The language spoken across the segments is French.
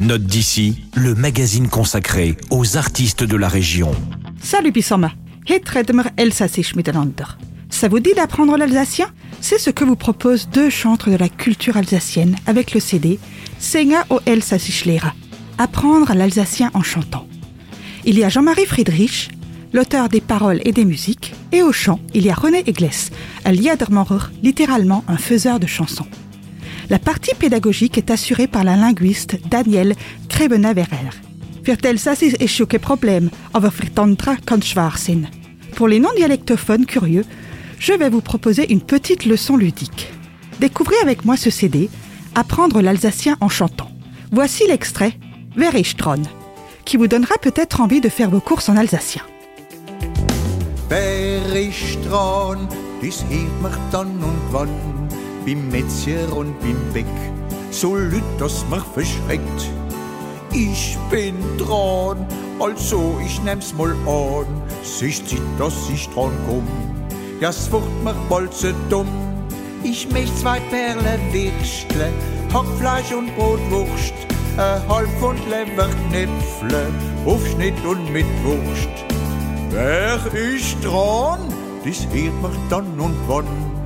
Note d'ici, le magazine consacré aux artistes de la région. Salut Bissoma. Ça vous dit d'apprendre l'alsacien? C'est ce que vous propose deux chantres de la culture alsacienne avec le CD Senga o Elsassisch Lehrer. Apprendre l'alsacien en chantant. Il y a Jean-Marie Friedrich, l'auteur des paroles et des musiques, et au chant, il y a René Egles, un Liedermacher, littéralement un faiseur de chansons. La partie pédagogique est assurée par la linguiste Danielle kan Schwachsinn. Pour les non-dialectophones curieux, je vais vous proposer une petite leçon ludique. Découvrez avec moi ce CD, Apprendre l'alsacien en chantant. Voici l'extrait Veristron, qui vous donnera peut-être envie de faire vos courses en alsacien. Mich dann und wann beim Metzger und beim Beck. So lüt, dass mich verschreckt. Ich bin dran, also ich nehm's mal an. Sich zieht, dass ich dran komm. Ja, es wird mich bald so dumm. Ich möcht zwei Perlen Würstle, Hackfleisch und Brotwurst, ein halb und Leberknäpfle, Aufschnitt und mit Wurst. Wer ist dran? Das hört mich dann und wann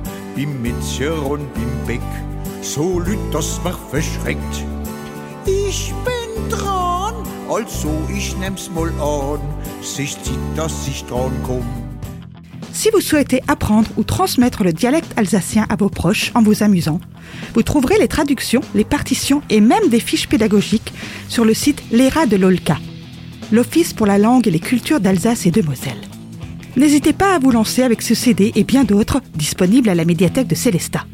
Si vous souhaitez apprendre ou transmettre le dialecte alsacien à vos proches en vous amusant, vous trouverez les traductions, les partitions et même des fiches pédagogiques sur le site l'ERA de l'OLCA, l'Office pour la langue et les cultures d'Alsace et de Moselle. N'hésitez pas à vous lancer avec ce CD et bien d'autres disponibles à la médiathèque de Célestat.